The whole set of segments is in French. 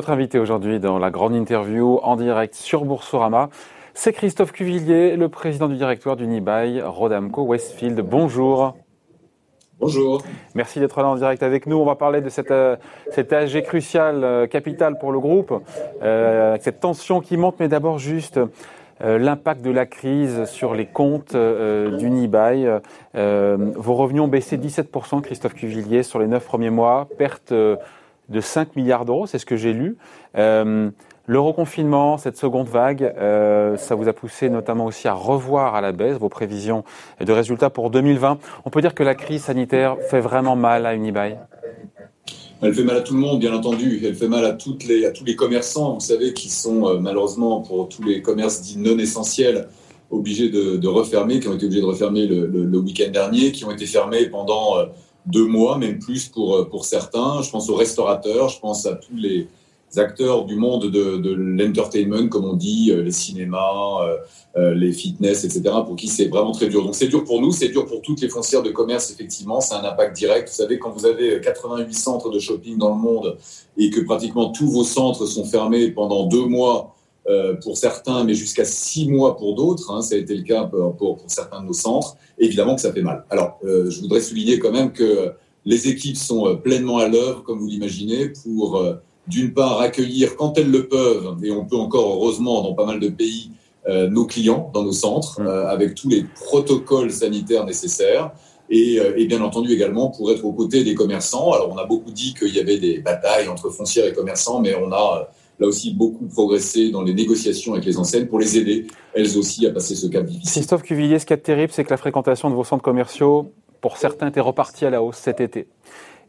Votre invité aujourd'hui dans la grande interview en direct sur Boursorama, c'est Christophe Cuvillier, le président du directoire d'Unibail Rodamco Westfield. Bonjour. Bonjour. Merci d'être là en direct avec nous. On va parler de cette, euh, cet AG crucial, euh, capital pour le groupe, euh, avec cette tension qui monte, mais d'abord juste l'impact de la crise sur les comptes d'Unibail. vos revenus ont baissé 17%, Christophe Cuvillier, sur les neuf premiers mois, perte de 5 milliards d'euros, c'est ce que j'ai lu. Euh, le reconfinement, cette seconde vague, euh, ça vous a poussé notamment aussi à revoir à la baisse vos prévisions de résultats pour 2020. On peut dire que la crise sanitaire fait vraiment mal à Unibail? Elle fait mal à tout le monde, bien entendu. Elle fait mal à, les, à tous les commerçants, vous savez, qui sont euh, malheureusement pour tous les commerces dits non essentiels obligés de, refermer, qui ont été obligés de refermer le, week-end dernier, qui ont été fermés pendant deux mois, même plus pour, euh, pour certains. Je pense aux restaurateurs, je pense à tous les acteurs du monde de, de l'entertainment, comme on dit, euh, les cinémas, euh, les fitness, etc., pour qui c'est vraiment très dur. Donc c'est dur pour nous, c'est dur pour toutes les foncières de commerce, effectivement, c'est un impact direct. Vous savez, quand vous avez 88 centres de shopping dans le monde et que pratiquement tous vos centres sont fermés pendant deux mois, euh, pour certains, mais jusqu'à six mois pour d'autres. Hein, ça a été le cas pour, pour, certains de nos centres. Évidemment que ça fait mal. Alors, euh, je voudrais souligner quand même que les équipes sont euh, pleinement à l'œuvre, comme vous l'imaginez, pour d'une part accueillir quand elles le peuvent, et on peut encore heureusement dans pas mal de pays, nos clients dans nos centres, mmh. avec tous les protocoles sanitaires nécessaires. Et, et, bien entendu également pour être aux côtés des commerçants. Alors on a beaucoup dit qu'il y avait des batailles entre foncières et commerçants, mais on a là aussi beaucoup progressé dans les négociations avec les enseignes pour les aider, elles aussi, à passer ce cap difficile. Christophe Cuvillier, ce qui est terrible, c'est que la fréquentation de vos centres commerciaux, pour certains, était repartie à la hausse cet été.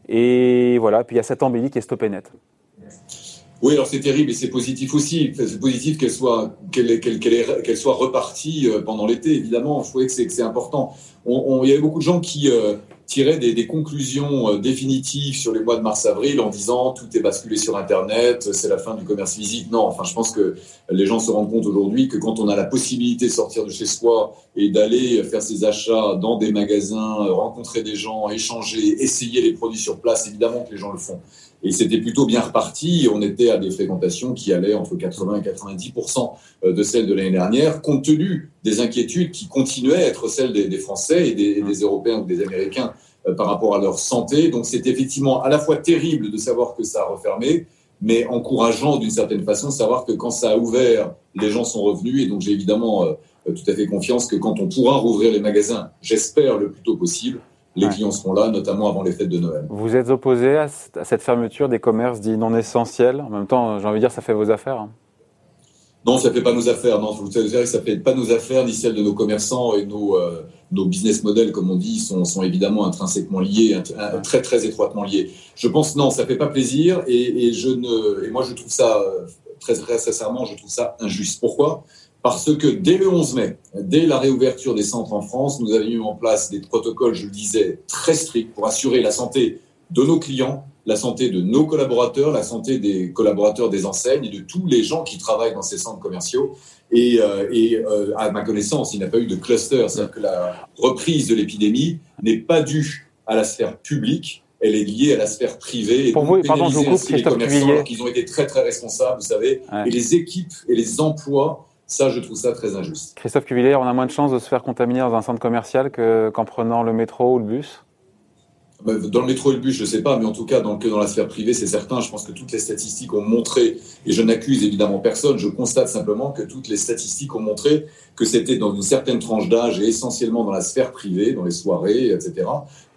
Et voilà, puis il y a cette embellie qui est stoppée net. Oui, alors c'est terrible et c'est positif aussi. C'est positif qu'elle soit, qu'elle, qu'elle, soit repartie euh, pendant l'été, évidemment. Je trouvais que c'est, important. il y avait beaucoup de gens qui, euh, tirer des, conclusions euh, définitives sur les mois de mars-avril en disant tout est basculé sur Internet, c'est la fin du commerce physique. Non, enfin, je pense que les gens se rendent compte aujourd'hui que quand on a la possibilité de sortir de chez soi et d'aller faire ses achats dans des magasins, rencontrer des gens, échanger, essayer les produits sur place, évidemment que les gens le font. Et c'était plutôt bien reparti. On était à des fréquentations qui allaient entre 80 et 90% euh, de celles de l'année dernière, compte tenu des inquiétudes qui continuaient à être celles des, Français et des, Européens ou des Américains euh, par rapport à leur santé. Donc c'est effectivement à la fois terrible de savoir que ça a refermé, mais encourageant d'une certaine façon de savoir que quand ça a ouvert, les gens sont revenus. Et donc j'ai évidemment euh, tout à fait confiance que quand on pourra rouvrir les magasins, j'espère le plus tôt possible, les clients seront là, notamment avant les fêtes de Noël. Vous êtes opposé à cette fermeture des commerces dits non essentiels? En même temps, j'ai envie de dire, ça fait vos affaires. Hein. Non, ça fait pas nos affaires. Non, vous savez, ça fait pas nos affaires ni celles de nos commerçants et nos, euh, nos business models, comme on dit, sont, sont évidemment intrinsèquement liés, très très étroitement liés. Je pense non, ça fait pas plaisir et, et je ne, et moi je trouve ça très très sincèrement, je trouve ça injuste. Pourquoi? Parce que dès le 11 mai, dès la réouverture des centres en France, nous avions mis en place des protocoles, je le disais, très stricts pour assurer la santé de nos clients, la santé de nos collaborateurs, la santé des collaborateurs des enseignes et de tous les gens qui travaillent dans ces centres commerciaux. Et, euh, et euh, à ma connaissance, il n'y a pas eu de cluster, c'est-à-dire que la reprise de l'épidémie n'est pas due à la sphère publique, elle est liée à la sphère privée. Et Pour vous, pardon, je vous coupe, Christophe Qu'ils ont été très très responsables, vous savez, et les équipes et les emplois ça, je trouve ça très injuste. Christophe Cuvillère, on a moins de chances de se faire contaminer dans un centre commercial qu'en prenant le métro ou le bus? Bah, dans le métro et le bus, je ne sais pas, mais en tout cas, dans, dans la sphère privée, c'est certain. Je pense que toutes les statistiques ont montré, et je n'accuse évidemment personne, je constate simplement que toutes les statistiques ont montré que c'était dans une certaine tranche d'âge et essentiellement dans la sphère privée, dans les soirées, etc.,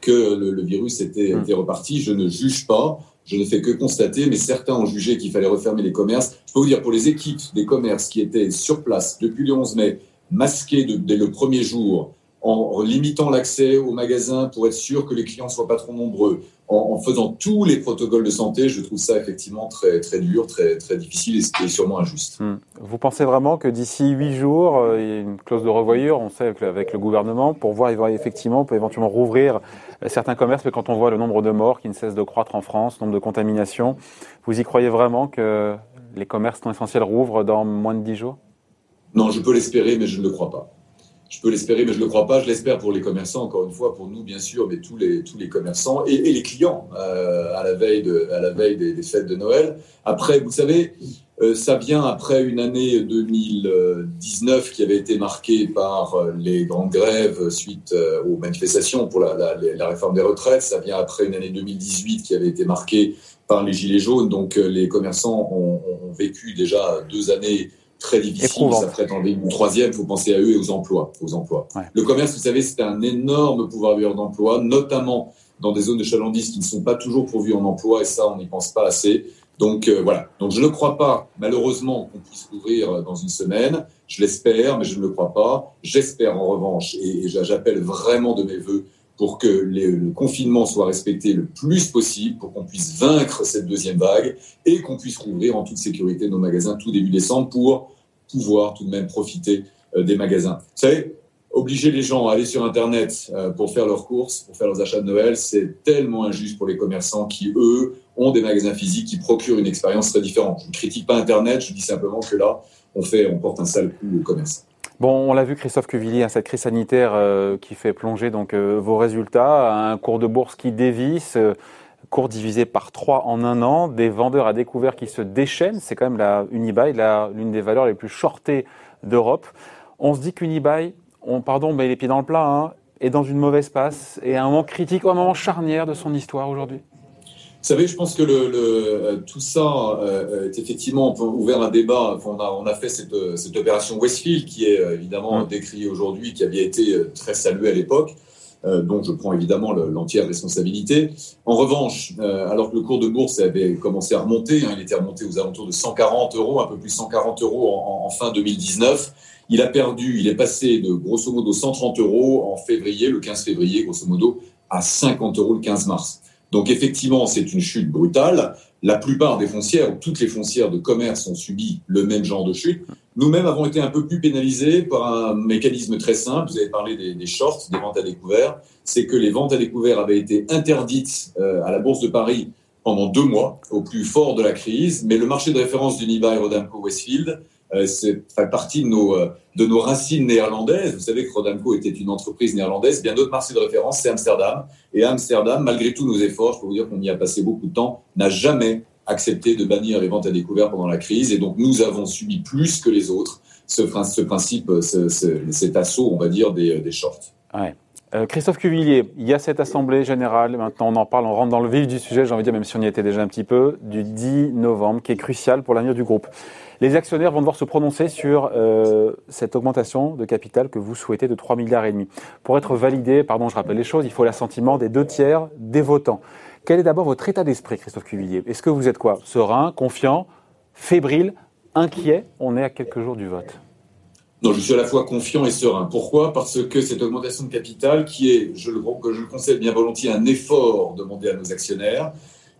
que le, virus était, hum. était reparti. Je ne juge pas. Je ne fais que constater, mais certains ont jugé qu'il fallait refermer les commerces. Je peux vous dire, pour les équipes des commerces qui étaient sur place depuis le 11 mai, masquées dès le premier jour, en limitant l'accès aux magasins pour être sûr que les clients ne soient pas trop nombreux, en, faisant tous les protocoles de santé, je trouve ça effectivement très, très dur, très, très difficile et, sûrement injuste. Hmm. Vous pensez vraiment que d'ici huit jours, euh, il y a une clause de revoyure, on sait avec le gouvernement, pour voir effectivement, on peut éventuellement rouvrir certains commerces, mais quand on voit le nombre de morts qui ne cesse de croître en France, le nombre de contaminations, vous y croyez vraiment que les commerces non essentiels rouvrent dans moins de dix jours? Non, je peux l'espérer, mais je ne le crois pas. Je peux l'espérer, mais je ne le crois pas. Je l'espère pour les commerçants, encore une fois, pour nous, bien sûr, mais tous les, tous les commerçants et, les clients euh, à la veille, de, à la veille des, fêtes de Noël. Après, vous savez, euh, ça vient après une année 2019 qui avait été marquée par euh, les grandes grèves suite aux manifestations pour la, la, réforme des retraites. Ça vient après une année 2018 qui avait été marquée par les gilets jaunes. Donc, les commerçants ont, ont vécu déjà deux années très difficile. Ça prétendait une troisième. Il faut penser à eux et aux emplois. Aux emplois. Le commerce, vous savez, c'est un énorme pouvoir d'emploi, notamment dans des zones de chalandise qui ne sont pas toujours pourvues en emploi, et ça, on n'y pense pas assez. Donc euh, voilà. Donc je ne crois pas, malheureusement, qu'on puisse ouvrir dans une semaine. Je l'espère, mais je ne le crois pas. J'espère en revanche, et, j'appelle vraiment de mes voeux pour que le confinement soit respecté le plus possible, pour qu'on puisse vaincre cette deuxième vague et qu'on puisse rouvrir en toute sécurité nos magasins tout début décembre pour pouvoir tout de même profiter euh, des magasins. Vous savez, obliger les gens à aller sur Internet euh, pour faire leurs courses, pour faire leurs achats de Noël, c'est tellement injuste pour les commerçants qui, eux, ont des magasins physiques qui procurent une expérience très différente. Je ne critique pas Internet, je dis simplement que là, on, fait, on porte un sale coup au commerce. Bon, on l'a vu, Christophe Cuvillier, hein, cette crise sanitaire euh, qui fait plonger donc vos résultats, un cours de bourse qui dévisse, cours divisé par trois en un an, des vendeurs à découvert qui se déchaînent. C'est quand même la Unibail, l'une des valeurs les plus shortées d'Europe. On se dit qu'Unibail, on, pardon, mais les pieds dans le plat, hein, est dans une mauvaise passe et à un moment critique, un moment charnière de son histoire aujourd'hui. Vous savez, je pense que le, euh, tout ça euh, est effectivement ouvert un débat. On a, on a fait cette, cette, opération Westfield qui est euh, évidemment mmh. décriée aujourd'hui, qui avait été très saluée à l'époque. Euh, dont je prends évidemment l'entière responsabilité. En revanche, euh, alors que le cours de bourse avait commencé à remonter, hein, il était remonté aux alentours de 140 euros, un peu plus 140 euros en, fin 2019, il a perdu, il est passé de grosso modo 130 euros en février, le 15 février, grosso modo, à 50 euros le 15 mars. Donc effectivement, c'est une chute brutale. La plupart des foncières, toutes les foncières de commerce ont subi le même genre de chute. Nous-mêmes avons été un peu plus pénalisés par un mécanisme très simple. Vous avez parlé des, shorts, des ventes à découvert. C'est que les ventes à découvert avaient été interdites euh, à la Bourse de Paris pendant deux mois, au plus fort de la crise. Mais le marché de référence d'Unibail Rodamco Westfield, euh, c'est fait partie de nos, euh, de nos racines néerlandaises. Vous savez que Rodamco était une entreprise néerlandaise. Bien d'autres marchés de référence, c'est Amsterdam. Et Amsterdam, malgré tous nos efforts, je peux vous dire qu'on y a passé beaucoup de temps, n'a jamais accepté de bannir les ventes à découvert pendant la crise. Et donc, nous avons subi plus que les autres ce, principe, cet assaut, on va dire, des, shorts. Euh, Christophe Cuvillier, il y a cette assemblée générale, maintenant on en parle, on rentre dans le vif du sujet, j'ai envie de dire, même si on y était déjà un petit peu, du 10 novembre, qui est crucial pour l'avenir du groupe. Les actionnaires vont devoir se prononcer sur euh, cette augmentation de capital que vous souhaitez de 3 milliards et demi. Pour être validé, pardon, je rappelle les choses, il faut l'assentiment des deux tiers des votants. Quel est d'abord votre état d'esprit, Christophe Cuvillier? Est-ce que vous êtes quoi? Serein, confiant, fébrile, inquiet? On est à quelques jours du vote. Non, je suis à la fois confiant et serein. Pourquoi? Parce que cette augmentation de capital, qui est, je le, je le concède bien volontiers, un effort demandé à nos actionnaires,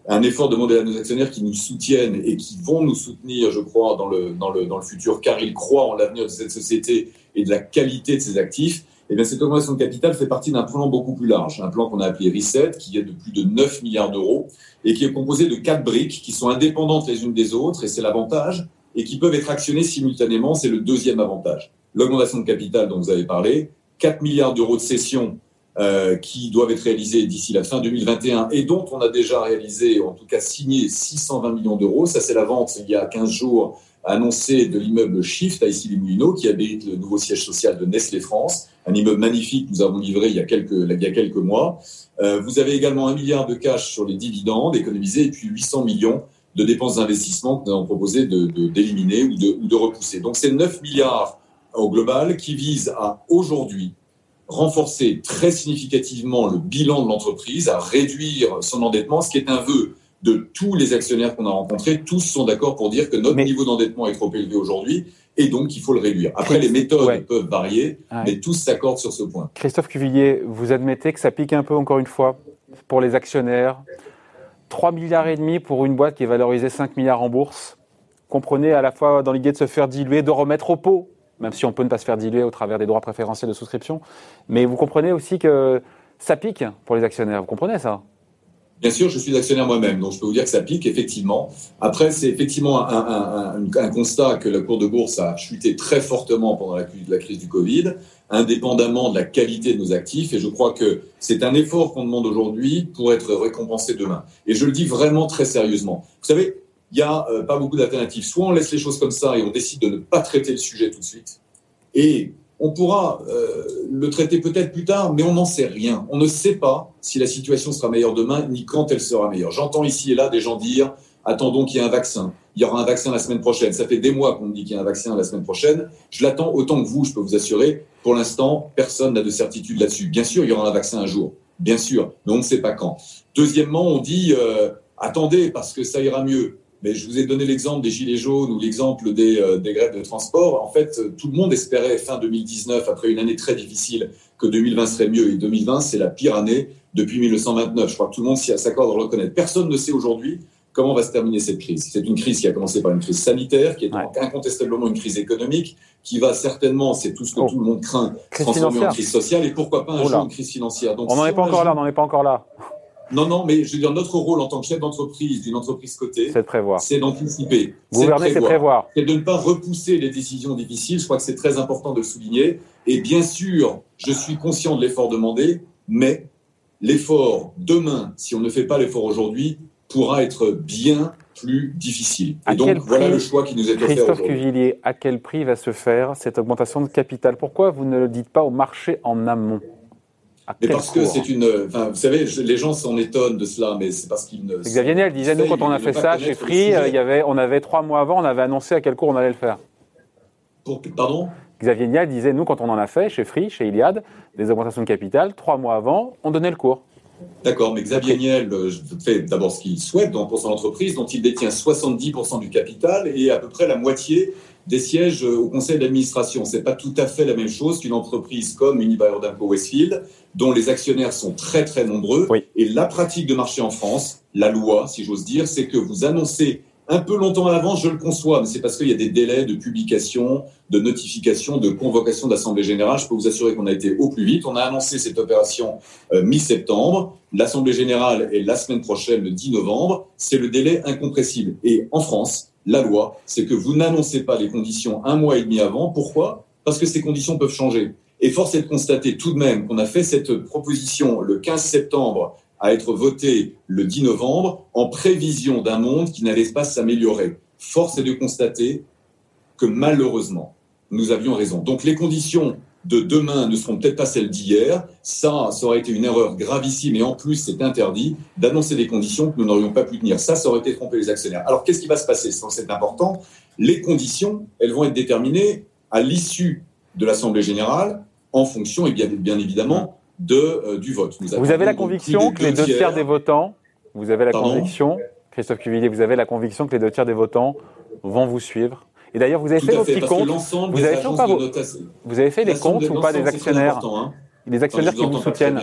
un effort demandé à nos actionnaires qui nous soutiennent et qui vont nous soutenir, je crois, dans le, dans le, dans le futur, car ils croient en l'avenir de cette société et de la qualité de ses actifs, eh bien, cette augmentation de capital fait partie d'un plan beaucoup plus large, un plan qu'on a appelé Reset, qui est de plus de 9 milliards d'euros et qui est composé de quatre briques qui sont indépendantes les unes des autres, et c'est l'avantage, et qui peuvent être actionnées simultanément, c'est le deuxième avantage. L'augmentation de capital dont vous avez parlé, 4 milliards d'euros de cession euh, qui doivent être réalisés d'ici la fin 2021 et dont on a déjà réalisé, en tout cas signé 620 millions d'euros. Ça, c'est la vente il y a 15 jours annoncée de l'immeuble Shift à Issy-les-Moulineaux qui abrite le nouveau siège social de Nestlé France, un immeuble magnifique que nous avons livré il y a quelques, il y a quelques mois. Euh, vous avez également un milliard de cash sur les dividendes économisés et puis 800 millions de dépenses d'investissement que nous avons proposé d'éliminer de, ou, de, ou de repousser. Donc c'est 9 milliards au global qui visent à aujourd'hui renforcer très significativement le bilan de l'entreprise, à réduire son endettement, ce qui est un vœu de tous les actionnaires qu'on a rencontrés. Tous sont d'accord pour dire que notre niveau d'endettement est trop élevé aujourd'hui et donc il faut le réduire. Après, les méthodes peuvent varier, mais tous s'accordent sur ce point. Christophe Cuvillier, vous admettez que ça pique un peu encore une fois pour les actionnaires 3 milliards et demi pour une boîte qui est valorisée 5 milliards en bourse. Comprenez à la fois dans l'idée de se faire diluer, de remettre au pot même si on peut ne pas se faire diluer au travers des droits préférentiels de souscription. Mais vous comprenez aussi que ça pique pour les actionnaires. Vous comprenez ça? Bien sûr, je suis actionnaire moi-même, donc je peux vous dire que ça pique, effectivement. Après, c'est effectivement un, constat que la cour de bourse a chuté très fortement pendant la, crise du Covid. indépendamment de la qualité de nos actifs. Et je crois que c'est un effort qu'on demande aujourd'hui pour être récompensé demain. Et je le dis vraiment très sérieusement. Vous savez, il n'y a euh, pas beaucoup d'alternatives. Soit on laisse les choses comme ça et on décide de ne pas traiter le sujet tout de suite. Et on pourra euh, le traiter peut-être plus tard, mais on n'en sait rien. On ne sait pas si la situation sera meilleure demain, ni quand elle sera meilleure. J'entends ici et là des gens dire attendons qu'il y ait un vaccin. Il y aura un vaccin la semaine prochaine. Ça fait des mois qu'on me dit qu'il y a un vaccin la semaine prochaine. Je l'attends autant que vous, je peux vous assurer. Pour l'instant, personne n'a de certitude là-dessus. Bien sûr, il y aura un vaccin un jour. Bien sûr, mais on ne sait pas quand. Deuxièmement, on dit euh, attendez parce que ça ira mieux. Mais je vous ai donné l'exemple des gilets jaunes ou l'exemple des, euh, des, grèves de transport. En fait, tout le monde espérait fin 2019, après une année très difficile, que 2020 serait mieux. Et 2020, c'est la pire année depuis 1929. Je crois que tout le monde s'accorde à le reconnaître. Personne ne sait aujourd'hui comment va se terminer cette crise. C'est une crise qui a commencé par une crise sanitaire, qui est incontestablement une crise économique, qui va certainement, c'est tout ce que oh. tout le monde craint, transformer en crise sociale et pourquoi pas un jour une crise financière. Donc, on n'en est pas encore là, on n'en est pas encore là. Non, non, mais je veux dire, notre rôle en tant que chef d'entreprise d'une entreprise cotée, c'est de prévoir. C'est d'anticiper. Gouverner, c'est prévoir. C'est de ne pas repousser les décisions difficiles. Je crois que c'est très important de le souligner. Et bien sûr, je suis conscient de l'effort demandé, mais l'effort demain, si on ne fait pas l'effort aujourd'hui, pourra être bien plus difficile. Et donc, voilà le choix qui nous est offert Christophe Cuvillier, à quel prix va se faire cette augmentation de capital? Pourquoi vous ne le dites pas au marché en amont? Mais parce que c'est une. Enfin, vous savez, les gens s'en étonnent de cela, mais c'est parce qu'ils ne. Xavier Niel disait nous quand on a fait ça chez Free, il y avait, on avait trois mois avant, on avait annoncé à quel cours on allait le faire. Pour, pardon? Xavier Niel disait nous quand on en a fait chez Free, chez Iliad, des augmentations de capital, trois mois avant, on donnait le cours. D'accord, mais Xavier Niel euh, fait d'abord ce qu'il souhaite pour son entreprise, dont il détient 70% du capital et à peu près la moitié des sièges euh, au conseil d'administration. Ce n'est pas tout à fait la même chose qu'une entreprise comme Unibail-Rodamco Westfield, dont les actionnaires sont très très nombreux. Et la pratique de marché en France, la loi, si j'ose dire, c'est que vous annoncez un peu longtemps à l'avance, je le conçois, mais c'est parce qu'il y a des délais de publication, de notification, de convocation d'assemblée générale. Je peux vous assurer qu'on a été au plus vite. On a annoncé cette opération euh, mi-septembre. L'assemblée générale est la semaine prochaine, le 10 novembre. C'est le délai incompressible. Et en France, la loi, c'est que vous n'annoncez pas les conditions un mois et demi avant. Pourquoi? Parce que ces conditions peuvent changer. Et force est de constater tout de même qu'on a fait cette proposition le 15 septembre à être voté le 10 novembre en prévision d'un monde qui n'allait pas s'améliorer. Force est de constater que malheureusement, nous avions raison. Donc les conditions de demain ne seront peut-être pas celles d'hier. Ça, ça aurait été une erreur gravissime et en plus, c'est interdit d'annoncer des conditions que nous n'aurions pas pu tenir. Ça, ça aurait été tromper les actionnaires. Alors, qu'est-ce qui va se passer? C'est important. Les conditions, elles vont être déterminées à l'issue de l'Assemblée générale en fonction, et bien, bien évidemment, de, euh, du vote. vous avez la conviction que les deux tiers des votants, vous avez la conviction, Christophe Cuvillier, vous avez la conviction que les deux tiers des votants vont vous suivre et d'ailleurs, vous avez fait, vos petits comptes. Vous avez, fait, pas vous avez fait les comptes ou pas des actionnaires hein. Les actionnaires qui vous soutiennent.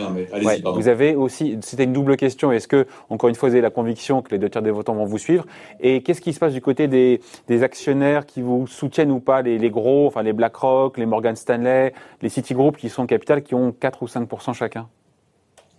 vous avez aussi, c'était une double question. Est-ce que, encore une fois, vous avez la conviction que les deux tiers des votants vont vous suivre? Et qu'est-ce qui se passe du côté des, des actionnaires qui vous soutiennent ou pas, les, les, gros, enfin les BlackRock, les Morgan Stanley, les Citigroup qui sont capital, qui ont 4 ou 5% chacun?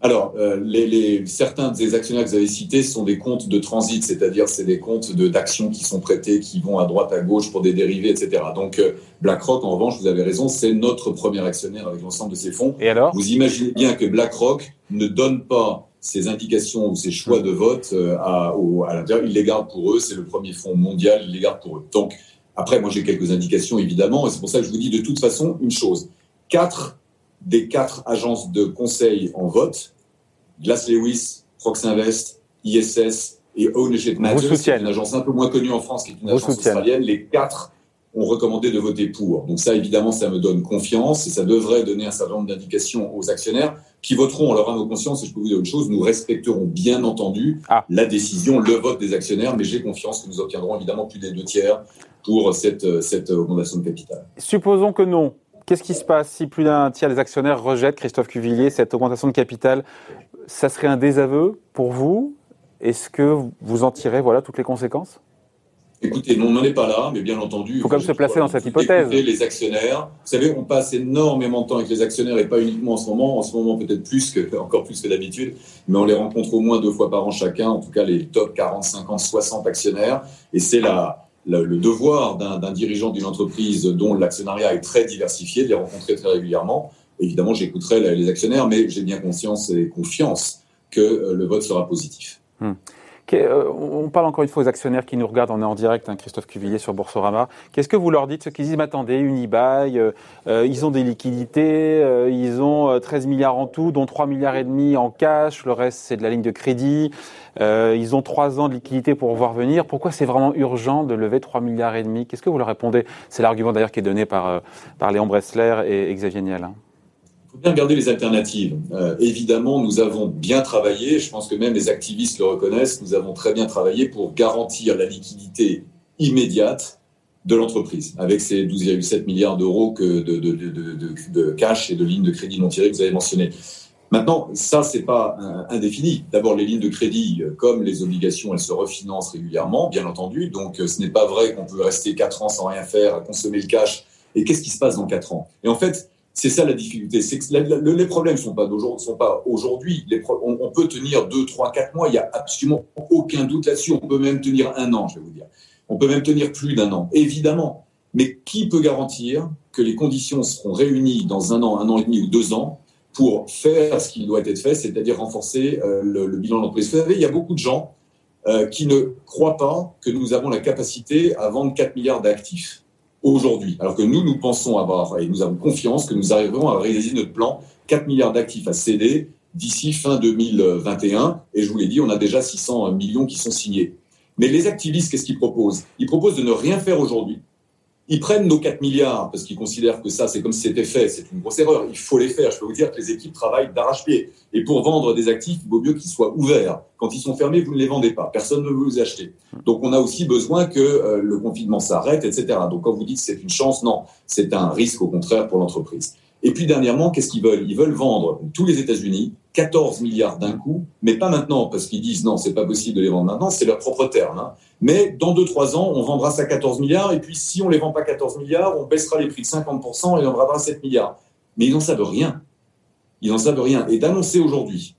Alors, euh, les, certains des actionnaires que vous avez cités sont des comptes de transit, c'est-à-dire c'est des comptes d'actions qui sont prêtés, qui vont à droite, à gauche pour des dérivés, etc. Donc, euh, BlackRock, en revanche, vous avez raison, c'est notre premier actionnaire avec l'ensemble de ses fonds. Et alors? Vous imaginez bien que BlackRock ne donne pas ses indications ou ses choix de vote euh, à, à l'intérieur. Il les garde pour eux, c'est le premier fonds mondial, il les garde pour eux. Donc, après, moi j'ai quelques indications évidemment, et c'est pour ça que je vous dis de toute façon une chose. Quatre des quatre agences de conseil en vote, Glass Lewis, Proxinvest, ISS et Ownership Matters, qui une agence un peu moins connue en France, qui est une agence australienne, les quatre ont recommandé de voter pour. Donc ça, évidemment, ça me donne confiance et ça devrait donner un certain nombre d'indications aux actionnaires qui voteront en leur âme conscience. Et je peux vous dire une chose, nous respecterons bien entendu ah. la décision, le vote des actionnaires, mais j'ai confiance que nous obtiendrons évidemment plus des deux tiers pour cette, cette augmentation de capital. Supposons que non. Qu'est-ce qui se passe si plus d'un tiers des actionnaires rejettent, Christophe Cuvillier, cette augmentation de capital Ça serait un désaveu pour vous Est-ce que vous en tirez voilà, toutes les conséquences? Écoutez, on n'en est pas là, mais bien entendu. Il faut quand même se placer dans cette hypothèse. Les actionnaires, vous savez, on passe énormément de temps avec les actionnaires et pas uniquement en ce moment. En ce moment, peut-être plus que, encore plus que d'habitude, mais on les rencontre au moins deux fois par an chacun. En tout cas, les top 40, 50, 60 actionnaires. Et c'est la, le, devoir d'un dirigeant d'une entreprise dont l'actionnariat est très diversifié de les rencontrer très régulièrement. Évidemment, j'écouterai les actionnaires, mais j'ai bien conscience et confiance que euh, le vote sera positif. Hmm. Euh, on parle encore une fois aux actionnaires qui nous regardent, on est en direct, hein, Christophe Cuvillier sur Boursorama. Qu'est-ce que vous leur dites, ceux qui disent, attendez, Unibail, euh, ils ont des liquidités, ils ont 13 milliards en tout, dont 3 milliards et demi en cash, le reste c'est de la ligne de crédit, ils ont 3 ans de liquidité pour voir venir. Pourquoi c'est vraiment urgent de lever 3 milliards et demi? Qu'est-ce que vous leur répondez? C'est l'argument d'ailleurs qui est donné par, par Léon Bressler et, Xavier Niel. Hein faut bien regarder les alternatives. Euh, évidemment, nous avons bien travaillé, je pense que même les activistes le reconnaissent, nous avons très bien travaillé pour garantir la liquidité immédiate de l'entreprise, avec ces 12,7 milliards d'euros de, cash et de lignes de crédit non tirées que vous avez mentionnées. Maintenant, ça, c'est pas indéfini. D'abord, les lignes de crédit, euh, comme les obligations, elles se refinancent régulièrement, bien entendu. Donc, euh, ce n'est pas vrai qu'on peut rester 4 ans sans rien faire, à consommer le cash. Et qu'est-ce qui se passe dans 4 ans? Et en fait, c'est ça la difficulté. Les problèmes sont pas sont pas aujourd'hui. On, on, peut tenir deux, trois, quatre mois. Il y a absolument aucun doute là-dessus. On peut même tenir un an, je vais vous dire. On peut même tenir plus d'un an, évidemment. Mais qui peut garantir que les conditions seront réunies dans un an, un an et demi ou deux ans pour faire ce qui doit être fait, c'est-à-dire renforcer euh, le, bilan de l'entreprise? Vous savez, il y a beaucoup de gens euh, qui ne croient pas que nous avons la capacité à vendre 4 milliards d'actifs aujourd'hui. Alors que nous, nous pensons avoir, et nous avons confiance que nous arriverons à réaliser notre plan 4 milliards d'actifs à céder d'ici fin 2021. Et je vous l'ai dit, on a déjà 600 millions qui sont signés. Mais les activistes, qu'est-ce qu'ils proposent? Ils proposent de ne rien faire aujourd'hui ils prennent nos 4 milliards parce qu'ils considèrent que ça, c'est comme si c'était fait. C'est une grosse erreur. Il faut les faire. Je peux vous dire que les équipes travaillent d'arrache-pied. Et pour vendre des actifs, il vaut mieux qu'ils soient ouverts. Quand ils sont fermés, vous ne les vendez pas. Personne ne veut vous acheter. Donc, on a aussi besoin que euh, le confinement s'arrête, etc. Donc, quand vous dites que c'est une chance, non. C'est un risque, au contraire, pour l'entreprise. Et puis dernièrement, qu'est-ce qu'ils veulent? Ils veulent vendre tous les États-Unis 14 milliards d'un coup, mais pas maintenant parce qu'ils disent non, c'est pas possible de les vendre maintenant, c'est leur propre terme. Hein. Mais dans 2-3 ans, on vendra ça 14 milliards et puis si on les vend pas 14 milliards, on baissera les prix de 50% et on vendra 7 milliards. Mais ils n'en savent rien. Ils n'en savent rien. Et d'annoncer aujourd'hui,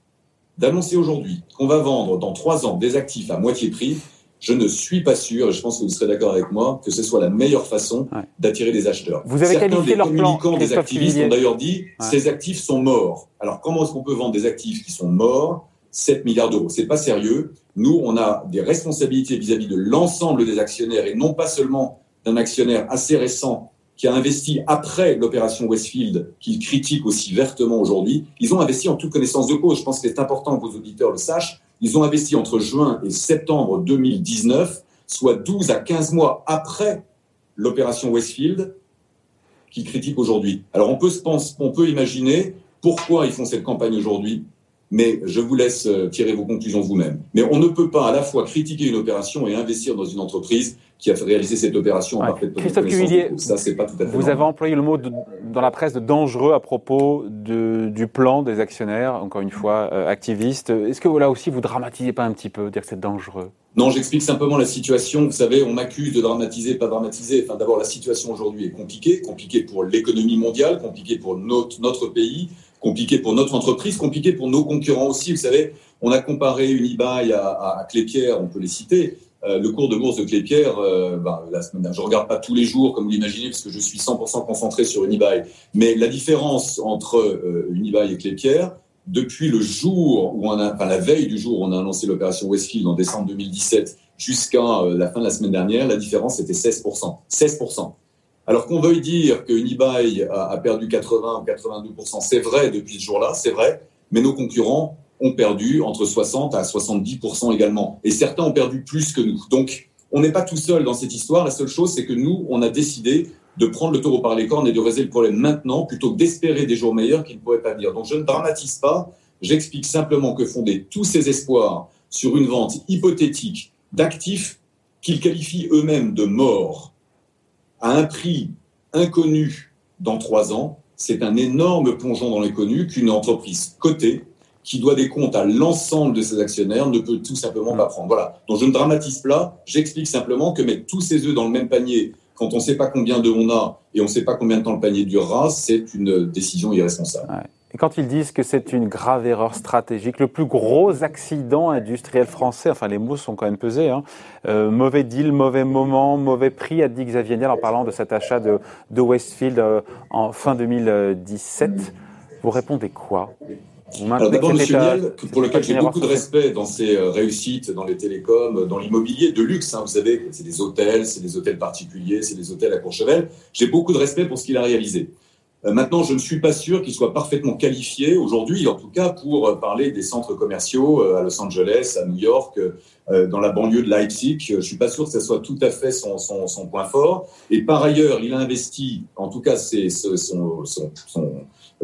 d'annoncer aujourd'hui qu'on va vendre dans 3 ans des actifs à moitié prix, je ne suis pas sûr, et je pense que vous serez d'accord avec moi, que ce soit la meilleure façon d'attirer des acheteurs. Vous avez Certains qualifié des leur communicants, des activistes ont d'ailleurs dit ces actifs sont morts. Alors comment est-ce qu'on peut vendre des actifs qui sont morts? 7 milliards d'euros C'est pas sérieux. Nous, on a des responsabilités vis-à-vis de l'ensemble des actionnaires et non pas seulement d'un actionnaire assez récent qui a investi après l'opération Westfield, qu'il critique aussi vertement aujourd'hui. Ils ont investi en toute connaissance de cause. Je pense que c'est important que vos auditeurs le sachent. Ils ont investi entre juin et septembre 2019, soit 12 à 15 mois après l'opération Westfield, qu'ils critiquent aujourd'hui. Alors on peut, on peut imaginer pourquoi ils font cette campagne aujourd'hui, mais je vous laisse euh, tirer vos conclusions vous-même. Mais on ne peut pas à la fois critiquer une opération et investir dans une entreprise qui a fait réaliser cette opération en parfaite Christophe Cuvillier, ça, c'est pas tout à fait vous avez employé le mot dans la presse de dangereux à propos de, du plan des actionnaires, encore une fois euh, activistes. Est-ce que là aussi vous dramatisez pas un petit peu, dire que c'est dangereux? Non, j'explique simplement la situation. Vous savez, on m'accuse de dramatiser, pas dramatiser. Enfin, d'abord, la situation aujourd'hui est compliquée, compliquée pour l'économie mondiale, compliquée pour notre, notre pays, compliquée pour notre entreprise, compliquée pour nos concurrents aussi. Vous savez, on a comparé Unibail à, à, Clépierre, on peut les citer. Euh, le cours de bourse de Clépierre, euh, ben, la semaine, je regarde pas tous les jours comme vous l'imaginez parce que je suis 100% concentré sur Unibail. Mais la différence entre euh, Unibail et Clépierre, depuis le jour où on a, enfin la veille du jour où on a annoncé l'opération Westfield en décembre 2017 jusqu'à la fin de la semaine dernière, la différence était 16%. 16%. Alors qu'on veuille dire que Unibail a, perdu 80 ou 82%, c'est vrai depuis ce jour-là, c'est vrai, mais nos concurrents ont perdu entre 60 à 70% également. Et certains ont perdu plus que nous. Donc, on n'est pas tout seul dans cette histoire. La seule chose, c'est que nous, on a décidé de prendre le taureau par les cornes et de résoudre le problème maintenant plutôt que d'espérer des jours meilleurs qui ne pourraient pas venir. Donc, je ne dramatise pas. J'explique simplement que fonder tous ces espoirs sur une vente hypothétique d'actifs qu'ils qualifient eux-mêmes de morts à un prix inconnu dans trois ans, c'est un énorme plongeon dans l'inconnu qu'une entreprise cotée qui doit des comptes à l'ensemble de ses actionnaires ne peut tout simplement pas prendre. Voilà. Donc je ne dramatise pas, j'explique simplement que mettre tous ces œufs dans le même panier quand on ne sait pas combien d'œufs on a et on ne sait pas combien de temps le panier durera, c'est une décision irresponsable. Et quand ils disent que c'est une grave erreur stratégique, le plus gros accident industriel français, enfin les mots sont quand même pesés, hein, euh, mauvais deal, mauvais moment, mauvais prix, a dit Xavier Niel en parlant de cet achat de, de Westfield euh, en fin 2017. Vous répondez quoi? Alors d'abord, M. Niel, pour lequel j'ai beaucoup de respect dans ses euh, réussites dans les télécoms, dans l'immobilier de luxe, hein, vous savez, c'est des hôtels, c'est des hôtels particuliers, c'est des hôtels à Courchevel. J'ai beaucoup de respect pour ce qu'il a réalisé. Euh, maintenant, je ne suis pas sûr qu'il soit parfaitement qualifié aujourd'hui, en tout cas, pour euh, parler des centres commerciaux à Los Angeles, à New York, dans la banlieue de Leipzig. Je ne suis pas sûr que ce soit tout à fait son, point fort. Et par ailleurs, il a investi, en tout cas, son,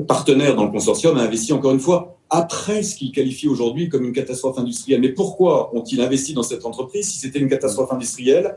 partenaire dans le consortium, a investi encore une fois après ce qu'il qualifie aujourd'hui comme une catastrophe industrielle. Mais pourquoi ont-ils investi dans cette entreprise si c'était une catastrophe industrielle?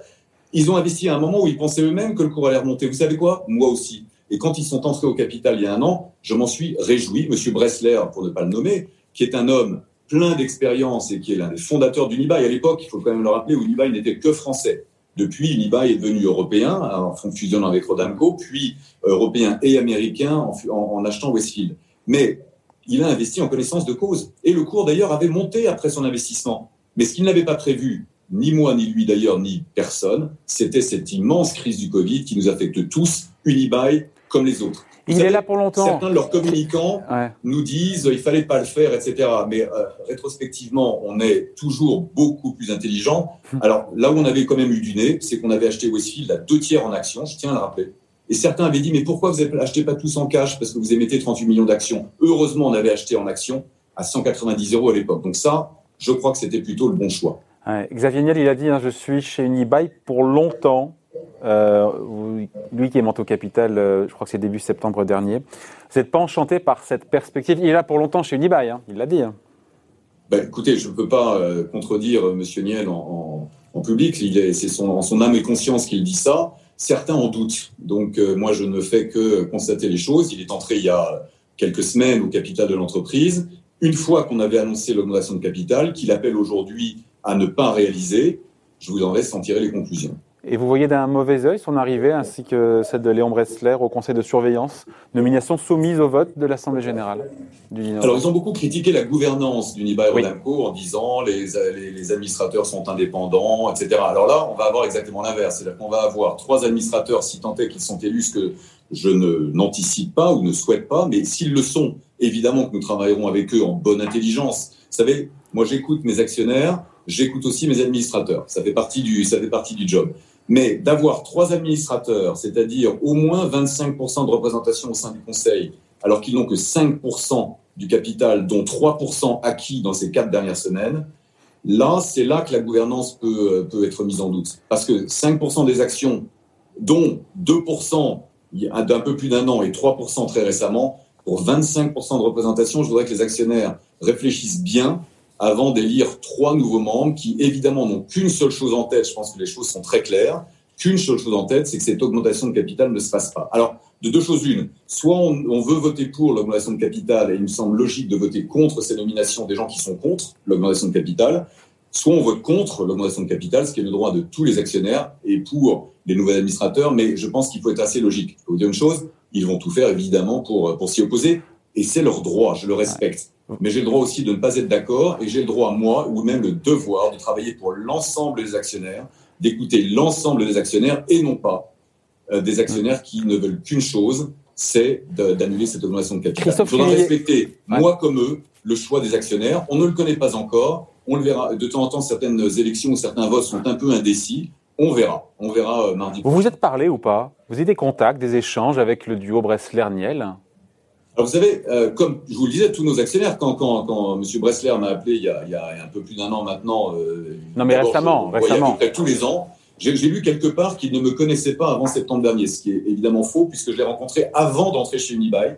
Ils ont investi à un moment où ils pensaient eux-mêmes que le cours allait remonter. Vous savez quoi? Moi aussi. Et quand ils sont entrés au capital il y a un an, je m'en suis réjoui. Monsieur Bressler, pour ne pas le nommer, qui est un homme plein d'expérience et qui est l'un des fondateurs d'Unibail. À l'époque, il faut quand même le rappeler, Unibail n'était que français. Depuis, Unibail est devenu européen en fusionnant avec Rodamco, puis européen et américain en, en, achetant Westfield. Mais il a investi en connaissance de cause. Et le cours, d'ailleurs, avait monté après son investissement. Mais ce qu'il n'avait pas prévu, ni moi, ni lui d'ailleurs, ni personne, c'était cette immense crise du Covid qui nous affecte tous, Unibail comme les autres. il est là pour longtemps. Certains de leurs communicants nous disent il fallait pas le faire, etc. Mais euh, rétrospectivement, on est toujours beaucoup plus intelligent. Hum. Alors là où on avait quand même eu du nez, c'est qu'on avait acheté Westfield à deux tiers en actions, je tiens à le rappeler. Et certains avaient dit, mais pourquoi vous n'achetez pas tous en cash? Parce que vous émettez 38 millions d'actions. Heureusement, on avait acheté en actions à 190 euros à l'époque. Donc ça, je crois que c'était plutôt le bon choix. Xavier Niel, il a dit, hein, je suis chez Unibail pour longtemps. Euh, lui qui est monté au capital, euh, je crois que c'est début septembre dernier. Vous n'êtes pas enchanté par cette perspective Il est là pour longtemps chez Unibail, hein, il l'a dit. Hein. Ben, écoutez, je ne peux pas euh, contredire M. Niel en, public. C'est son, son âme et conscience qu'il dit ça. Certains en doutent. Donc, moi, je ne fais que constater les choses. Il est entré il y a quelques semaines au capital de l'entreprise. Une fois qu'on avait annoncé l'augmentation de capital, qu'il appelle aujourd'hui à ne pas réaliser, je vous en laisse en tirer les conclusions. Et vous voyez d'un mauvais œil son arrivée, ainsi que celle de Léon Bressler au conseil de surveillance, nomination soumise au vote de l'Assemblée générale du Alors, ils ont beaucoup critiqué la gouvernance d'Unibail oui. Rodamco en disant les, les, les, administrateurs sont indépendants, etc. Alors là, on va avoir exactement l'inverse. C'est-à-dire qu'on va avoir trois administrateurs, si tant est qu'ils sont élus, ce que je n'anticipe pas ou ne souhaite pas, mais s'ils le sont, évidemment que nous travaillerons avec eux en bonne intelligence. Vous savez, moi j'écoute mes actionnaires, j'écoute aussi mes administrateurs. Ça fait partie du, ça fait partie du job. Mais d'avoir trois administrateurs, c'est-à-dire au moins 25% de représentation au sein du Conseil, alors qu'ils n'ont que 5% du capital, dont 3% acquis dans ces quatre dernières semaines, là, c'est là que la gouvernance peut, peut être mise en doute. Parce que 5% des actions, dont 2% d'un peu plus d'un an et 3% très récemment, pour 25% de représentation, je voudrais que les actionnaires réfléchissent bien avant d'élire trois nouveaux membres qui, évidemment, n'ont qu'une seule chose en tête. Je pense que les choses sont très claires. Qu'une seule chose en tête, c'est que cette augmentation de capital ne se fasse pas. Alors, de deux choses une. Soit on, veut voter pour l'augmentation de capital et il me semble logique de voter contre ces nominations des gens qui sont contre l'augmentation de capital. Soit on vote contre l'augmentation de capital, ce qui est le droit de tous les actionnaires et pour les nouveaux administrateurs. Mais je pense qu'il faut être assez logique. Je vous dire une chose. Ils vont tout faire, évidemment, pour, pour s'y opposer. Et c'est leur droit. Je le respecte mais j'ai le droit aussi de ne pas être d'accord et j'ai le droit, moi, ou même le devoir de travailler pour l'ensemble des actionnaires, d'écouter l'ensemble des actionnaires et non pas euh, des actionnaires qui ne veulent qu'une chose, c'est d'annuler cette augmentation de capital. Je dois respecter, moi comme eux, le choix des actionnaires. On ne le connaît pas encore. On le verra. De temps en temps, certaines élections ou certains votes sont un peu indécis. On verra. On verra euh, mardi. Vous vous êtes parlé ou pas? Vous avez des contacts, des échanges avec le duo Bressler-Niel? Alors vous savez, euh, comme je vous le disais, tous nos actionnaires, quand, quand, quand M. Bressler m'a appelé il y, a, il y, a, un peu plus d'un an maintenant, euh, non mais récemment, je, récemment. À peu près tous les ans, j'ai lu quelque part qu'il ne me connaissait pas avant septembre dernier, ce qui est évidemment faux puisque je l'ai rencontré avant d'entrer chez Unibail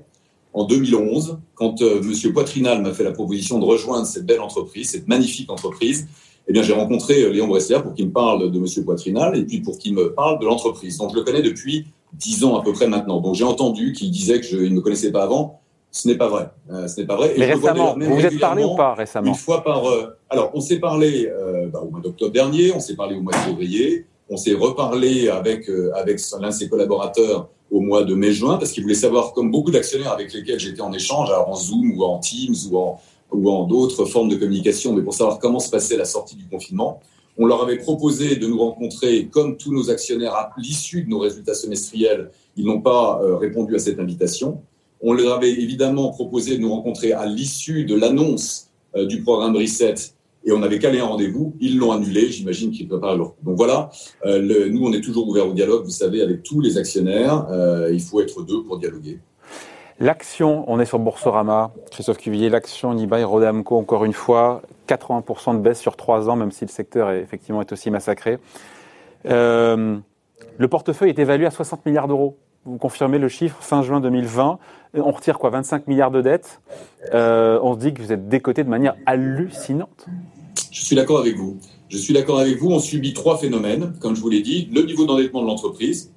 en 2011, quand euh, M. Poitrinal m'a fait la proposition de rejoindre cette belle entreprise, cette magnifique entreprise. Eh bien, j'ai rencontré euh, Léon Bressler pour qu'il me parle de M. Poitrinal et puis pour qu'il me parle de l'entreprise. Donc, je le connais depuis dix ans à peu près maintenant. Donc j'ai entendu qu'il disait que je, il ne me connaissait pas avant. Ce n'est pas vrai. Euh, ce n'est pas vrai. Mais récemment, vous vous êtes parlé ou pas récemment Une fois par. Euh, alors, on s'est parlé euh, bah, au mois d'octobre dernier, on s'est parlé au mois de février. On s'est reparlé avec, avec l'un de ses collaborateurs au mois de mai-juin parce qu'il voulait savoir, comme beaucoup d'actionnaires avec lesquels j'étais en échange, alors en Zoom ou en Teams ou en, ou en d'autres formes de communication, mais pour savoir comment se passait la sortie du confinement. On leur avait proposé de nous rencontrer, comme tous nos actionnaires, à l'issue de nos résultats semestriels. Ils n'ont pas euh, répondu à cette invitation. On leur avait évidemment proposé de nous rencontrer à l'issue de l'annonce euh, du programme Reset et on avait calé un rendez-vous. Ils l'ont annulé. J'imagine qu'ils préparent leur. Donc voilà, euh, nous, on est toujours ouvert au dialogue, vous savez, avec tous les actionnaires. il faut être deux pour dialoguer. L'action, on est sur Boursorama, Christophe Cuvillier, l'action Nibaï, Rodamco, encore une fois, 80% de baisse sur trois ans, même si le secteur est, effectivement est aussi massacré. Euh, le portefeuille est évalué à 60 milliards d'euros. Vous confirmez le chiffre fin juin 2020. On retire quoi 25 milliards de dettes. Euh, on se dit que vous êtes décoté de manière hallucinante. Je suis d'accord avec vous. Je suis d'accord avec vous. On subit trois phénomènes, comme je vous l'ai dit. Le niveau d'endettement de l'entreprise,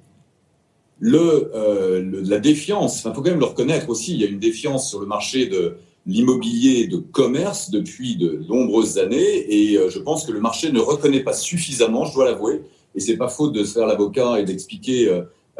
euh, le, la défiance, il faut quand même le reconnaître aussi, il y a une défiance sur le marché de l'immobilier de commerce depuis de nombreuses années et euh, je pense que le marché ne reconnaît pas suffisamment, je dois l'avouer, et c'est pas faute de se faire l'avocat et d'expliquer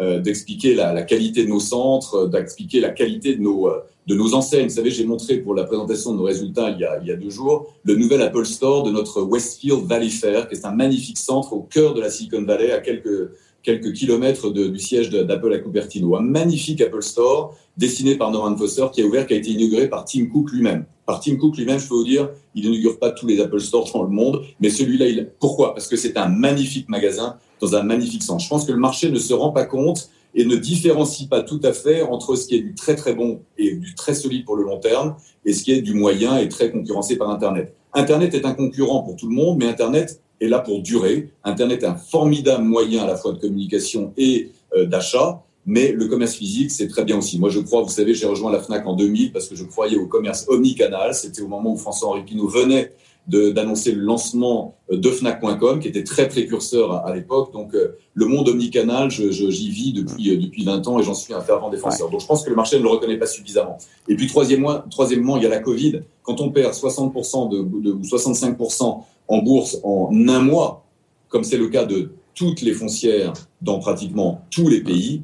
euh, d'expliquer la, la, qualité de nos centres, d'expliquer la qualité de nos de nos enseignes. Vous savez, j'ai montré pour la présentation de nos résultats il y, a, il y a deux jours le nouvel Apple Store de notre Westfield Valley Fair, qui est un magnifique centre au cœur de la Silicon Valley, à quelques quelques kilomètres du siège d'Apple à Cupertino. Un magnifique Apple Store dessiné par Norman Foster qui a ouvert, qui a été inauguré par Tim Cook lui-même. Par Tim Cook lui-même, je peux vous dire, il n'inaugure pas tous les Apple Stores dans le monde, mais celui-là, il... pourquoi? Parce que c'est un magnifique magasin dans un magnifique centre. Je pense que le marché ne se rend pas compte et ne différencie pas tout à fait entre ce qui est du très très bon et du très solide pour le long terme et ce qui est du moyen et très concurrencé par Internet. Internet est un concurrent pour tout le monde, mais Internet est là pour durer. Internet est un formidable moyen à la fois de communication et euh, d'achat, mais le commerce physique, c'est très bien aussi. Moi, je crois, vous savez, j'ai rejoint la FNAC en 2000 parce que je croyais au commerce omnicanal. C'était au moment où François-Henri Pinault venait d'annoncer le lancement euh, de Fnac.com, qui était très précurseur à, l'époque. Donc, euh, le monde omnicanal, j'y je, vis depuis, depuis 20 ans et j'en suis un fervent défenseur. Donc, je pense que le marché ne le reconnaît pas suffisamment. Et puis, troisièmement, troisièmement il y a la Covid. Quand on perd 60% de, de, ou 65% en bourse en un mois, comme c'est le cas de toutes les foncières dans pratiquement tous les pays,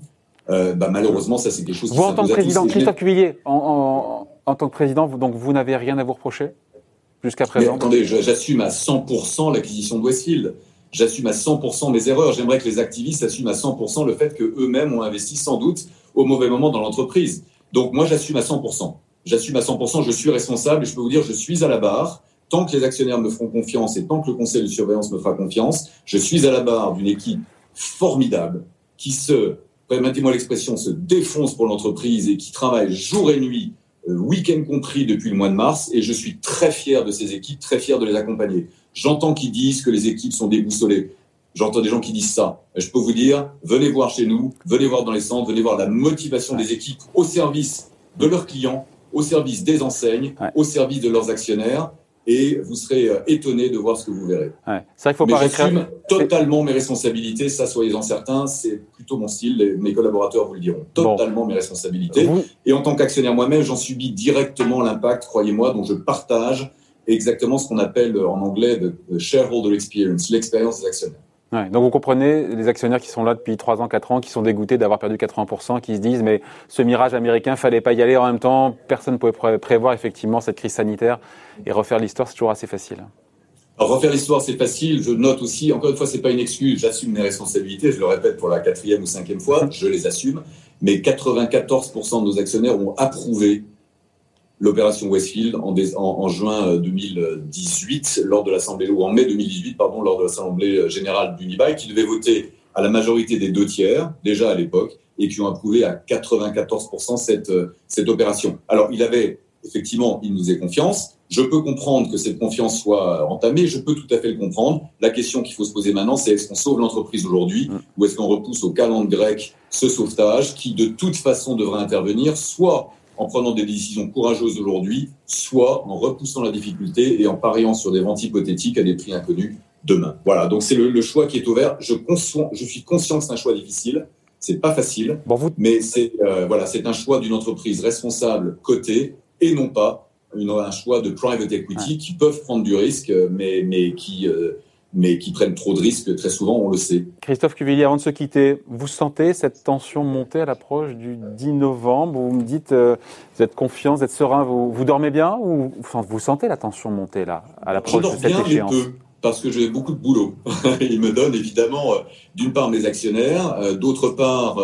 euh, bah, malheureusement, ça c'est quelque chose. Vous, en tant que président, Christophe Cuvillier, en, en, tant que président, donc vous n'avez rien à vous reprocher? Jusqu'à présent Attendez, j'assume à 100% l'acquisition de Westfield. J'assume à 100% mes erreurs. J'aimerais que les activistes assument à 100% le fait qu'eux-mêmes ont investi sans doute au mauvais moment dans l'entreprise. Donc moi, j'assume à 100%. J'assume à 100%, je suis responsable et je peux vous dire, je suis à la barre tant que les actionnaires me feront confiance et tant que le conseil de surveillance me fera confiance, je suis à la barre d'une équipe formidable qui se, permettez-moi l'expression, se défonce pour l'entreprise et qui travaille jour et nuit, week-end compris depuis le mois de mars. Et je suis très fier de ces équipes, très fier de les accompagner. J'entends qu'ils disent que les équipes sont déboussolées. J'entends des gens qui disent ça. Je peux vous dire, venez voir chez nous, venez voir dans les centres, venez voir la motivation des équipes au service de leurs clients, au service des enseignes, au service de leurs actionnaires et vous serez euh, étonné de voir ce que vous verrez. Ouais. C'est vrai qu'il faut pas j'assume totalement mes responsabilités, ça soyez-en certains, c'est plutôt mon style, mes collaborateurs vous le diront, totalement mes responsabilités. Et en tant qu'actionnaire moi-même, j'en subis directement l'impact, croyez-moi, dont je partage exactement ce qu'on appelle en anglais the shareholder experience, l'expérience des actionnaires. Donc vous comprenez les actionnaires qui sont là depuis 3 ans, 4 ans, qui sont dégoûtés d'avoir perdu 80%, qui se disent mais ce mirage américain, fallait pas y aller en même temps, personne ne pouvait prévoir effectivement cette crise sanitaire et refaire l'histoire, c'est toujours assez facile. Alors, refaire l'histoire, c'est facile. Je note aussi, encore une fois, c'est pas une excuse. J'assume mes responsabilités. Je le répète pour la quatrième ou cinquième fois. Je les assume. Mais 94% de nos actionnaires ont approuvé l'opération Westfield en, en, juin 2018 euh, lors de l'Assemblée, ou en mai 2018, pardon, lors de l'Assemblée euh, générale d'Unibail, qui devait voter à la majorité des deux tiers, déjà à l'époque, et qui ont approuvé à 94% cette, euh, cette opération. Alors, il avait, effectivement, il nous faisait confiance. Je peux comprendre que cette confiance soit entamée, je peux tout à fait le comprendre. La question qu'il faut se poser maintenant, c'est est-ce qu'on sauve l'entreprise aujourd'hui mm. ou est-ce qu'on repousse au calendrier grec ce sauvetage qui, de toute façon, devrait intervenir, soit en prenant des décisions courageuses aujourd'hui, soit en repoussant la difficulté et en pariant sur des ventes hypothétiques à des prix inconnus demain. Voilà, donc c'est le, choix qui est ouvert. Je, je suis conscient que c'est un choix difficile, c'est pas facile, bon, vous... mais c'est euh, voilà, c'est un choix d'une entreprise responsable cotée et non pas une, un choix de private equity qui peuvent prendre du risque, mais mais qui euh, mais qui prennent trop de risques très souvent, on le sait. Christophe Cuvillier, avant de se quitter, vous sentez cette tension monter à l'approche du 10 novembre Vous me dites, euh, vous êtes confiant, vous êtes serein, vous, vous dormez bien ou vous sentez la tension monter là, à l'approche de cette bien, échéance? peu, parce que j'ai beaucoup de boulot. Il me donne évidemment, euh, d'une part, mes actionnaires, euh, d'autre part,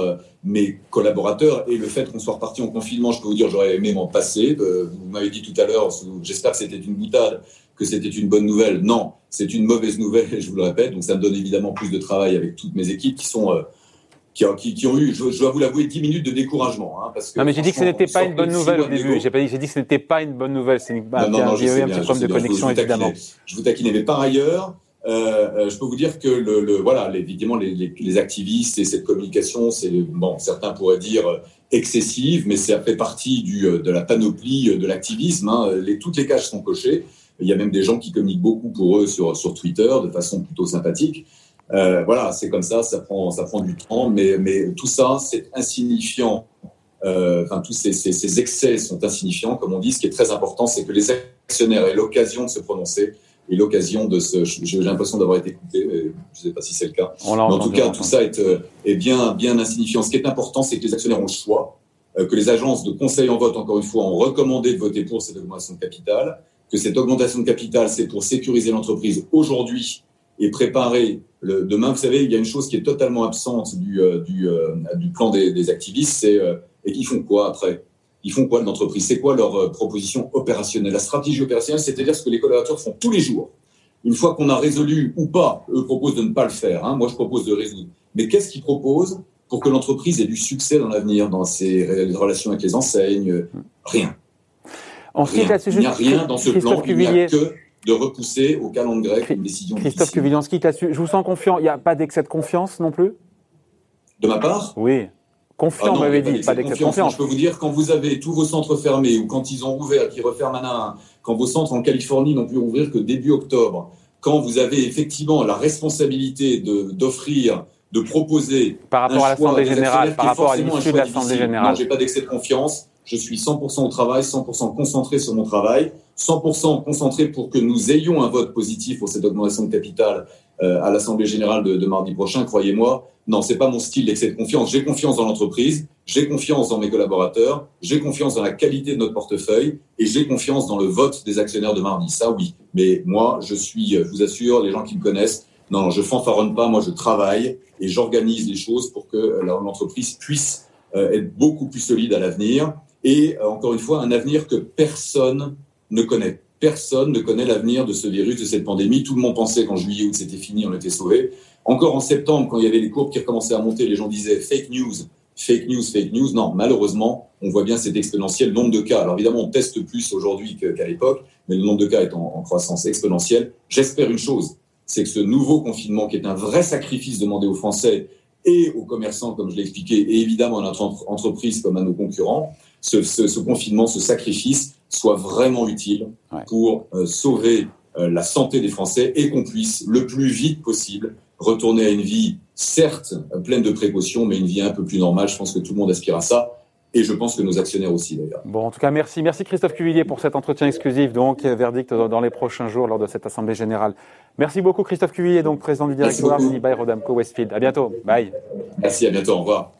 mes collaborateurs et le fait qu'on soit reparti en confinement, je peux vous dire, j'aurais aimé m'en passer. vous m'avez dit tout à l'heure, j'espère que c'était une boutade, que c'était une bonne nouvelle. Non, c'est une mauvaise nouvelle, je vous le répète. Donc ça me donne évidemment plus de travail avec toutes mes équipes qui sont euh, qui, qui, ont eu, je, dois vous l'avouer, 10 minutes de découragement. Hein, parce que, non, mais j'ai dit que ce n'était pas une bonne nouvelle au début. J'ai pas dit, j'ai dit que ce n'était pas une bonne nouvelle. C'est une, non, non, non, un petit problème de connexion, évidemment. Je vous taquinais, mais par ailleurs, euh, euh, je peux vous dire que le, le voilà, les, évidemment, les, les, les, activistes et cette communication, c'est bon, certains pourraient dire excessive, mais ça fait partie du, de la panoplie de l'activisme. Hein. Les, toutes les cages sont cochées. Il y a même des gens qui communiquent beaucoup pour eux sur, sur Twitter de façon plutôt sympathique. Euh, voilà, c'est comme ça, ça prend, ça prend du temps, mais, mais tout ça, c'est insignifiant. Euh, enfin, tous ces, ces, ces, excès sont insignifiants, comme on dit. Ce qui est très important, c'est que les actionnaires aient l'occasion de se prononcer et l'occasion de se. J'ai l'impression d'avoir été écouté, mais je ne sais pas si c'est le cas. mais en tout cas, tout ça est, euh, est, bien, bien insignifiant. Ce qui est important, c'est que les actionnaires ont le choix, que les agences de conseil en vote, encore une fois, ont recommandé de voter pour cette augmentation de capital, que cette augmentation de capital, c'est pour sécuriser l'entreprise aujourd'hui et préparer le, demain. Vous savez, il y a une chose qui est totalement absente du, euh, euh, plan des, des activistes, c'est euh, et ils font quoi après? Ils font quoi de l'entreprise? C'est quoi leur proposition opérationnelle? La stratégie opérationnelle, c'est-à-dire ce que les collaborateurs font tous les jours. Une fois qu'on a résolu ou pas, eux proposent de ne pas le faire. Hein, moi, je propose de résoudre. Mais qu'est-ce qu'ils proposent pour que l'entreprise ait du succès dans l'avenir, dans ses relations avec les enseignes? Rien. Ensuite, il n'y a rien dans ce plan, il n'y a que de repousser au calendrier grec une décision Christophe Cuvillier, je vous sens confiant. Il n'y a pas d'excès de confiance non plus? De ma part? Oui. Confiant, ah vous m'avez dit, pas d'excès de confiance. Je peux vous dire, quand vous avez tous vos centres fermés ou quand ils ont ouvert, qu'ils referment un à un, quand vos centres en Californie n'ont pu ouvrir que début octobre, quand vous avez effectivement la responsabilité d'offrir de proposer par rapport à l'Assemblée générale, par rapport à l'issue de l'Assemblée générale. Non, j'ai pas d'excès de confiance. Je suis 100% au travail, 100% concentré sur mon travail, 100% concentré pour que nous ayons un vote positif pour cette augmentation de capital euh, à l'Assemblée générale de, mardi prochain. Croyez-moi, non, c'est pas mon style d'excès de confiance. J'ai confiance dans l'entreprise, j'ai confiance dans mes collaborateurs, j'ai confiance dans la qualité de notre portefeuille et j'ai confiance dans le vote des actionnaires de mardi. Ça, oui. Mais moi, je suis, je vous assure, les gens qui me connaissent, non, je fanfaronne pas. Moi, je travaille et j'organise les choses pour que euh, l'entreprise puisse euh, être beaucoup plus solide à l'avenir et euh, encore une fois, un avenir que personne ne connaît. Personne ne connaît l'avenir de ce virus, de cette pandémie. Tout le monde pensait qu'en juillet, août, c'était fini, on était sauvés. Encore en septembre, quand il y avait les courbes qui recommençaient à monter, les gens disaient fake news, fake news, fake news. Non, malheureusement, on voit bien cet exponentiel nombre de cas. Alors évidemment, on teste plus aujourd'hui qu'à l'époque, mais le nombre de cas est en, en croissance exponentielle. J'espère une chose, c'est que ce nouveau confinement, qui est un vrai sacrifice demandé aux Français et aux commerçants, comme je l'ai expliqué, et évidemment à notre entreprise comme à nos concurrents, ce, ce, ce confinement, ce sacrifice soit vraiment utile pour euh, sauver euh, la santé des Français et qu'on puisse le plus vite possible retourner à une vie, certes pleine de précautions, mais une vie un peu plus normale. Je pense que tout le monde aspire à ça. Et je pense que nos actionnaires aussi, d'ailleurs. Bon, en tout cas, merci. Merci Christophe Cuvillier pour cet entretien exclusif, donc, verdict dans les prochains jours lors de cette Assemblée Générale. Merci beaucoup Christophe Cuvillier, donc, président du directoire by Rodamco Westfield. À bientôt. Bye. Merci, à bientôt. Au revoir.